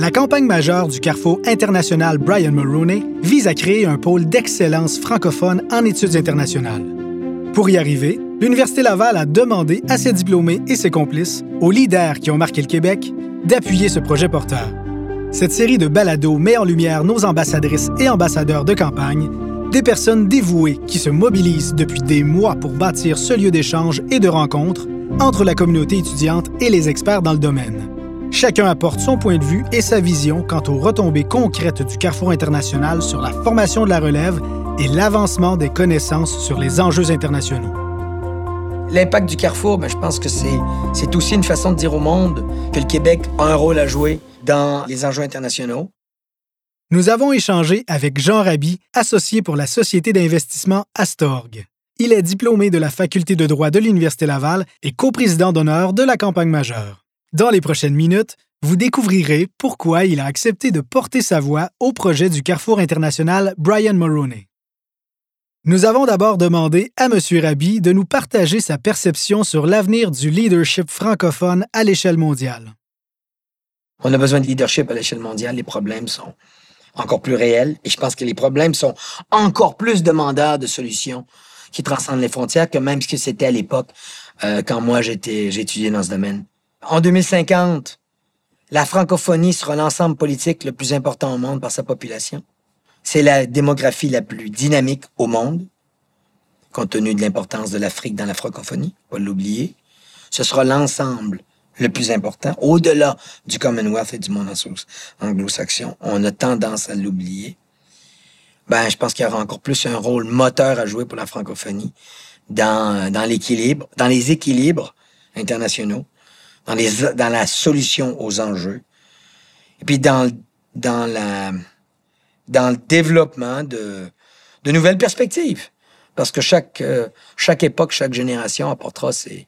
La campagne majeure du Carrefour international Brian Mulroney vise à créer un pôle d'excellence francophone en études internationales. Pour y arriver, l'Université Laval a demandé à ses diplômés et ses complices, aux leaders qui ont marqué le Québec, d'appuyer ce projet porteur. Cette série de balados met en lumière nos ambassadrices et ambassadeurs de campagne, des personnes dévouées qui se mobilisent depuis des mois pour bâtir ce lieu d'échange et de rencontre entre la communauté étudiante et les experts dans le domaine. Chacun apporte son point de vue et sa vision quant aux retombées concrètes du Carrefour international sur la formation de la relève et l'avancement des connaissances sur les enjeux internationaux. L'impact du Carrefour, ben, je pense que c'est aussi une façon de dire au monde que le Québec a un rôle à jouer dans les enjeux internationaux. Nous avons échangé avec Jean Raby, associé pour la société d'investissement Astorg. Il est diplômé de la faculté de droit de l'Université Laval et coprésident d'honneur de la campagne majeure. Dans les prochaines minutes, vous découvrirez pourquoi il a accepté de porter sa voix au projet du Carrefour international Brian Mulroney. Nous avons d'abord demandé à M. Raby de nous partager sa perception sur l'avenir du leadership francophone à l'échelle mondiale. On a besoin de leadership à l'échelle mondiale. Les problèmes sont encore plus réels et je pense que les problèmes sont encore plus demandeurs de solutions qui transcendent les frontières que même ce que c'était à l'époque euh, quand moi j'étais j'étudiais dans ce domaine. En 2050, la francophonie sera l'ensemble politique le plus important au monde par sa population. C'est la démographie la plus dynamique au monde, compte tenu de l'importance de l'Afrique dans la francophonie, pas l'oublier. Ce sera l'ensemble le plus important, au-delà du Commonwealth et du monde anglo-saxon. On a tendance à l'oublier. Ben, je pense qu'il y aura encore plus un rôle moteur à jouer pour la francophonie dans, dans l'équilibre, dans les équilibres internationaux, dans, les, dans la solution aux enjeux, et puis dans, dans la, dans le développement de, de nouvelles perspectives. Parce que chaque, euh, chaque époque, chaque génération apportera ses,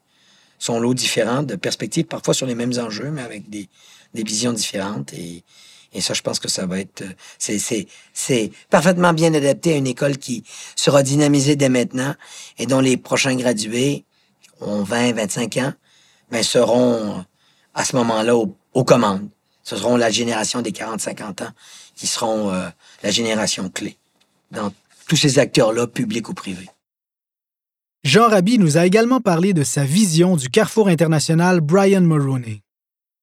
son lot différent de perspectives, parfois sur les mêmes enjeux, mais avec des, des visions différentes. Et, et ça, je pense que ça va être... C'est, c'est, c'est parfaitement bien adapté à une école qui sera dynamisée dès maintenant et dont les prochains gradués ont 20, 25 ans, ben, seront à ce moment-là aux commandes. Ce seront la génération des 40-50 ans qui seront euh, la génération clé dans tous ces acteurs-là, publics ou privés. Jean Raby nous a également parlé de sa vision du Carrefour international Brian Mulroney.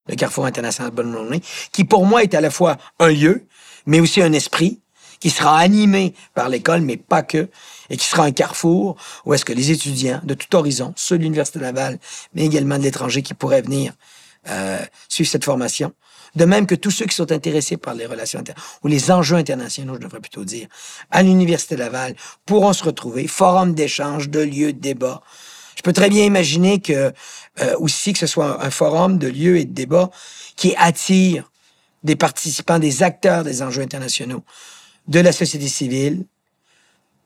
Le Carrefour international Brian Mulroney, qui pour moi est à la fois un lieu, mais aussi un esprit, qui sera animé par l'école, mais pas que, et qui sera un carrefour où est-ce que les étudiants de tout horizon, ceux de l'Université Laval, mais également de l'étranger qui pourraient venir euh, suivre cette formation, de même que tous ceux qui sont intéressés par les relations ou les enjeux internationaux, je devrais plutôt dire, à l'Université Laval, pourront se retrouver, forum d'échange, de lieux de débat. Je peux très bien imaginer que euh, aussi que ce soit un forum de lieux et de débat qui attire des participants, des acteurs des enjeux internationaux, de la société civile,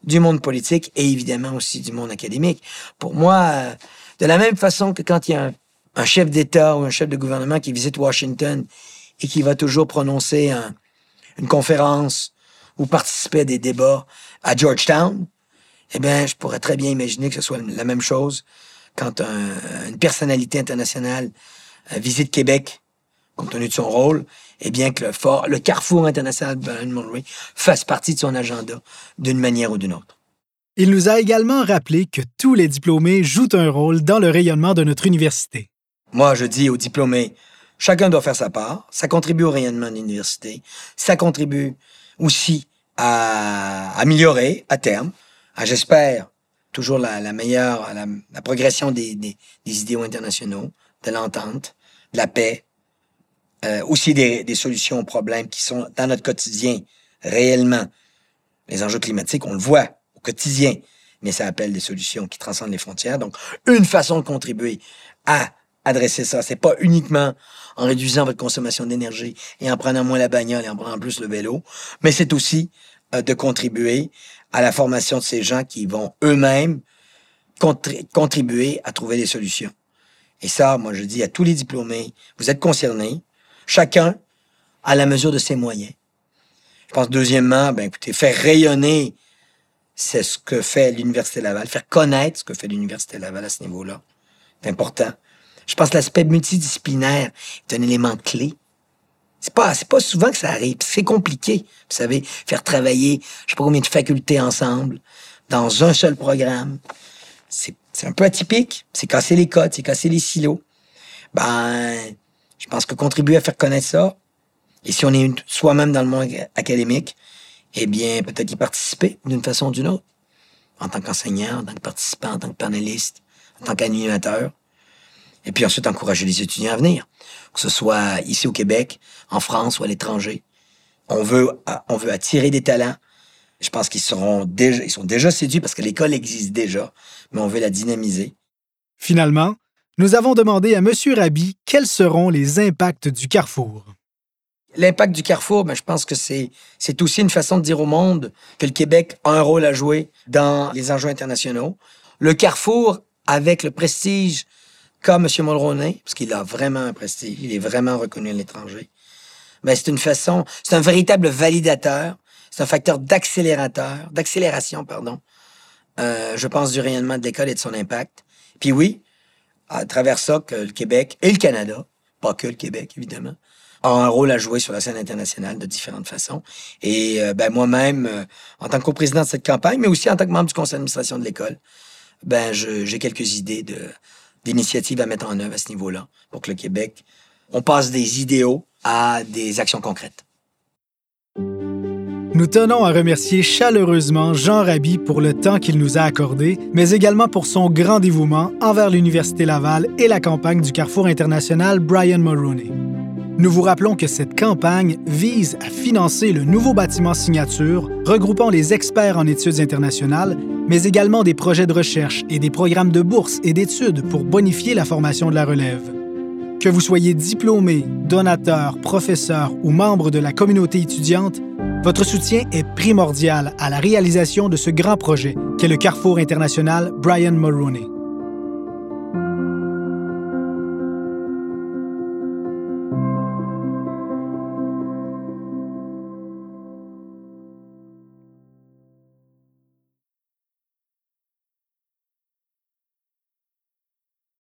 du monde politique et évidemment aussi du monde académique. Pour moi, euh, de la même façon que quand il y a un, chef d'État ou un chef de gouvernement qui visite Washington et qui va toujours prononcer une conférence ou participer à des débats à Georgetown, eh bien, je pourrais très bien imaginer que ce soit la même chose quand une personnalité internationale euh, visite Québec, compte tenu de son rôle, et bien que le, fort, le carrefour international de Brian Mulroney fasse partie de son agenda d'une manière ou d'une autre. Il nous a également rappelé que tous les diplômés jouent un rôle dans le rayonnement de notre université. Moi, je dis aux diplômés, Chacun doit faire sa part. Ça contribue au rayonnement de l'université. Ça contribue aussi à améliorer à terme, à, j'espère, toujours la, meilleure, la, progression des, des, idéaux internationaux, de l'entente, de la paix, euh, aussi des, des, solutions aux problèmes qui sont dans notre quotidien réellement. Les enjeux climatiques, on le voit au quotidien, mais ça appelle des solutions qui transcendent les frontières. Donc, une façon de contribuer à adresser ça, c'est pas uniquement en réduisant votre consommation d'énergie et en prenant moins la bagnole et en prenant plus le vélo, mais c'est aussi euh, de contribuer à la formation de ces gens qui vont eux-mêmes contribuer à trouver des solutions. Et ça, moi, je dis à tous les diplômés, vous êtes concernés, chacun à la mesure de ses moyens. Je pense, deuxièmement, ben, écoutez, faire rayonner, c'est ce que fait l'Université Laval, faire connaître ce que fait l'Université Laval à ce niveau-là. C'est important. Je pense que l'aspect multidisciplinaire est un élément clé C'est pas, c'est pas souvent que ça arrive. C'est compliqué. Vous savez, faire travailler, je sais pas combien de facultés ensemble, dans un seul programme. C'est, c'est un peu atypique. C'est casser les codes, c'est casser les silos. Ben, je pense que contribuer à faire connaître ça, et si on est soi-même dans le monde académique, eh bien, peut-être y participer d'une façon ou d'une autre. En tant qu'enseignant, en tant que participant, en tant que panéliste, en tant qu'animateur. Et puis ensuite, encourager les étudiants à venir. Que ce soit ici au Québec, en France ou à l'étranger. On veut, on veut attirer des talents. Je pense qu'ils seront déjà, ils sont déjà séduits parce que l'école existe déjà, mais on veut la dynamiser. Finalement, nous avons demandé à M. Rabi quels seront les impacts du Carrefour. L'impact du Carrefour, ben, je pense que c'est, aussi une façon de dire au monde que le Québec a un rôle à jouer dans les enjeux internationaux. Le Carrefour, avec le prestige qu'a M. Mulroney, parce qu'il a vraiment un prestige, il est vraiment reconnu à l'étranger, ben, c'est une façon, c'est un véritable validateur, c'est un facteur d'accélérateur, d'accélération, pardon, euh, je pense, du rayonnement de l'école et de son impact. Puis oui, à travers ça, que le Québec et le Canada, pas que le Québec, évidemment, a un rôle à jouer sur la scène internationale de différentes façons. Et euh, ben, moi-même, euh, en tant que co-président de cette campagne, mais aussi en tant que membre du conseil d'administration de l'école, ben, j'ai quelques idées d'initiatives à mettre en œuvre à ce niveau-là pour que le Québec, on passe des idéaux à des actions concrètes. Nous tenons à remercier chaleureusement Jean Raby pour le temps qu'il nous a accordé, mais également pour son grand dévouement envers l'Université Laval et la campagne du Carrefour international Brian Mulroney. Nous vous rappelons que cette campagne vise à financer le nouveau bâtiment signature regroupant les experts en études internationales, mais également des projets de recherche et des programmes de bourse et d'études pour bonifier la formation de la relève. Que vous soyez diplômé, donateur, professeur ou membre de la communauté étudiante, votre soutien est primordial à la réalisation de ce grand projet qu'est le Carrefour international Brian Mulroney.